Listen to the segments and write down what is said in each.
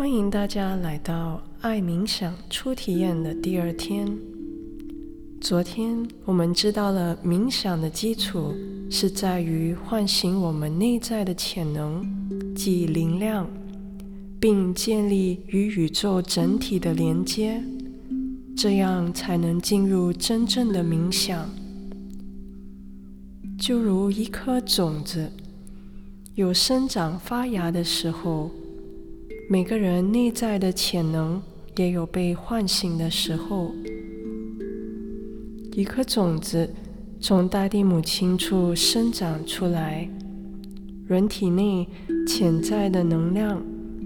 欢迎大家来到爱冥想初体验的第二天。昨天我们知道了冥想的基础是在于唤醒我们内在的潜能，即灵量，并建立与宇宙整体的连接，这样才能进入真正的冥想。就如一颗种子有生长发芽的时候。每个人内在的潜能也有被唤醒的时候。一颗种子从大地母亲处生长出来，人体内潜在的能量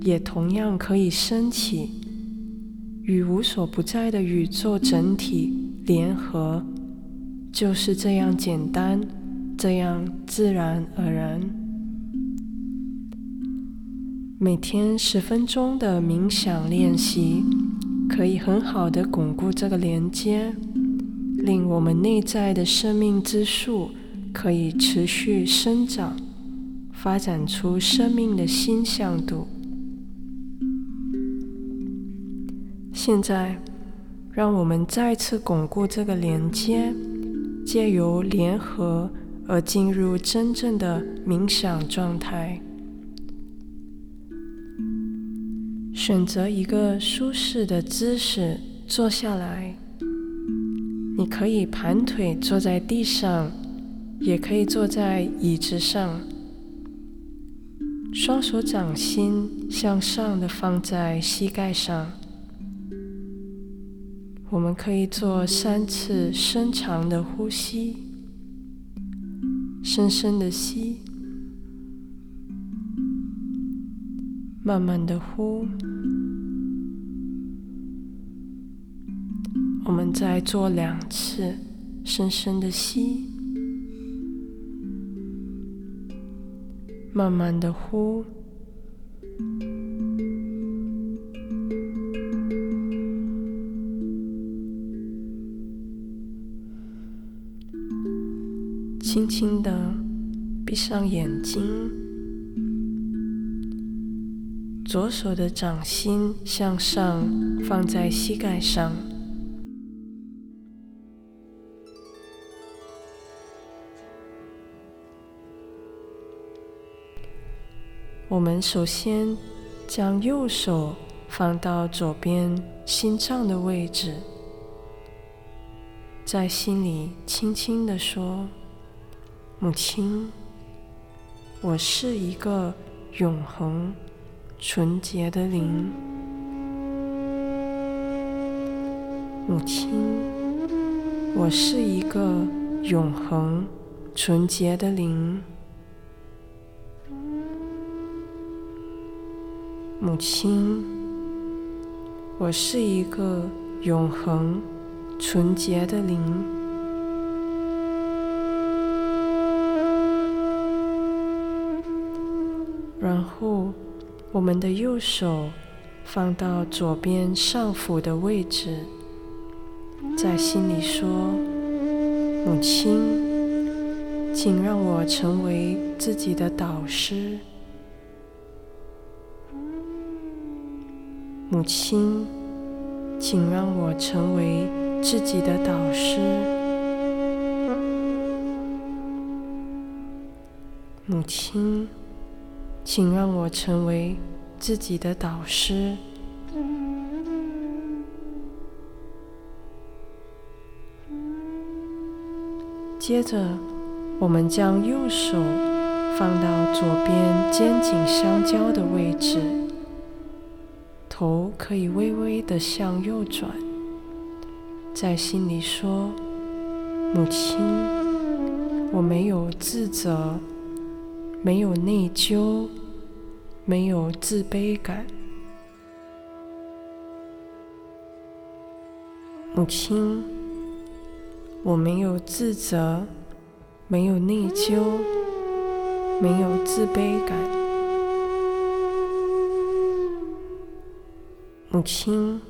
也同样可以升起，与无所不在的宇宙整体联合，就是这样简单，这样自然而然。每天十分钟的冥想练习，可以很好的巩固这个连接，令我们内在的生命之树可以持续生长，发展出生命的新向度。现在，让我们再次巩固这个连接，借由联合而进入真正的冥想状态。选择一个舒适的姿势坐下来，你可以盘腿坐在地上，也可以坐在椅子上，双手掌心向上的放在膝盖上。我们可以做三次深长的呼吸，深深的吸。慢慢的呼，我们再做两次，深深的吸，慢慢的呼，轻轻的闭上眼睛。左手的掌心向上放在膝盖上。我们首先将右手放到左边心脏的位置，在心里轻轻的说：“母亲，我是一个永恒。”纯洁的灵，母亲，我是一个永恒、纯洁的灵。母亲，我是一个永恒、纯洁的灵。然后。我们的右手放到左边上腹的位置，在心里说：“母亲，请让我成为自己的导师。母亲，请让我成为自己的导师。母亲。”请让我成为自己的导师。接着，我们将右手放到左边肩颈相交的位置，头可以微微的向右转，在心里说：“母亲，我没有自责。”没有内疚，没有自卑感。母亲，我没有自责，没有内疚，没有自卑感。母亲，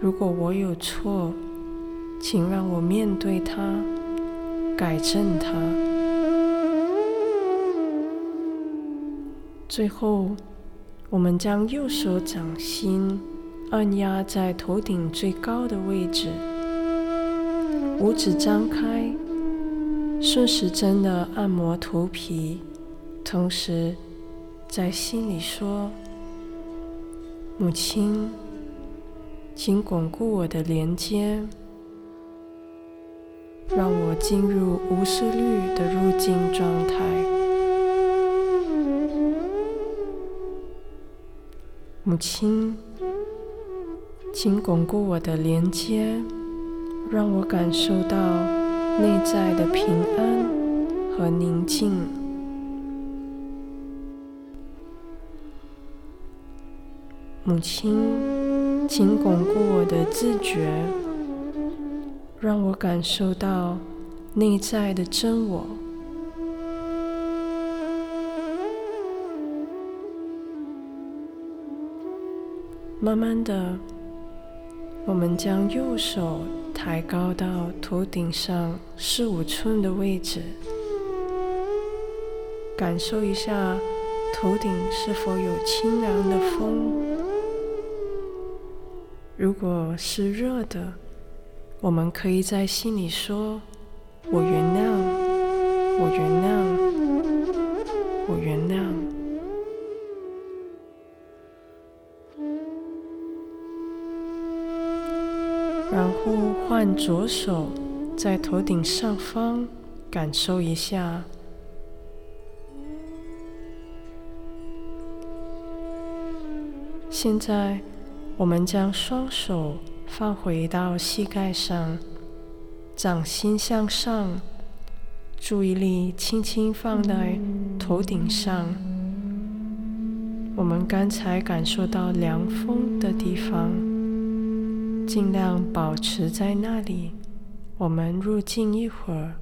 如果我有错，请让我面对它，改正它。最后，我们将右手掌心按压在头顶最高的位置，五指张开，顺时针的按摩头皮，同时在心里说：“母亲，请巩固我的连接。”让我进入无思虑的入境状态。母亲，请巩固我的连接，让我感受到内在的平安和宁静。母亲，请巩固我的自觉。让我感受到内在的真我。慢慢的，我们将右手抬高到头顶上四五寸的位置，感受一下头顶是否有清凉的风。如果是热的，我们可以在心里说：“我原谅，我原谅，我原谅。”然后换左手在头顶上方感受一下。现在，我们将双手。放回到膝盖上，掌心向上，注意力轻轻放在头顶上。我们刚才感受到凉风的地方，尽量保持在那里。我们入静一会儿。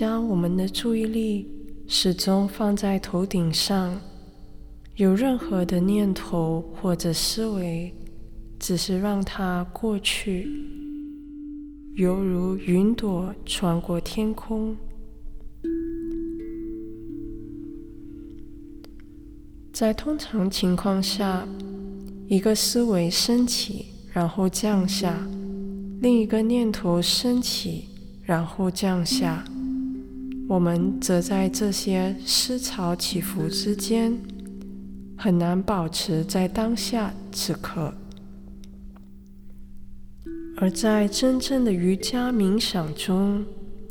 将我们的注意力始终放在头顶上，有任何的念头或者思维，只是让它过去，犹如云朵穿过天空。在通常情况下，一个思维升起，然后降下；另一个念头升起，然后降下。我们则在这些思潮起伏之间，很难保持在当下此刻。而在真正的瑜伽冥想中，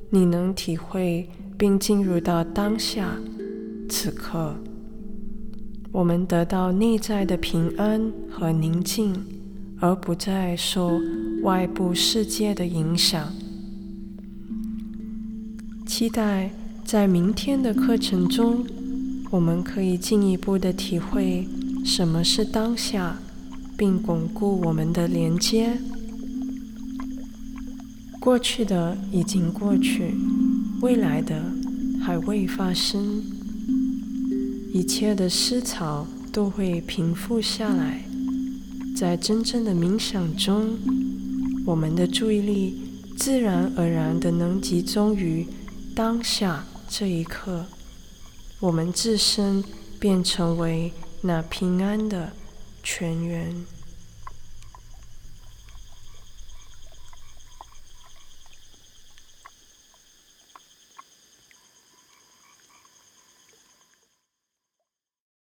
你能体会并进入到当下此刻。我们得到内在的平安和宁静，而不再受外部世界的影响。期待在明天的课程中，我们可以进一步的体会什么是当下，并巩固我们的连接。过去的已经过去，未来的还未发生。一切的思潮都会平复下来，在真正的冥想中，我们的注意力自然而然的能集中于当下这一刻，我们自身便成为那平安的泉源。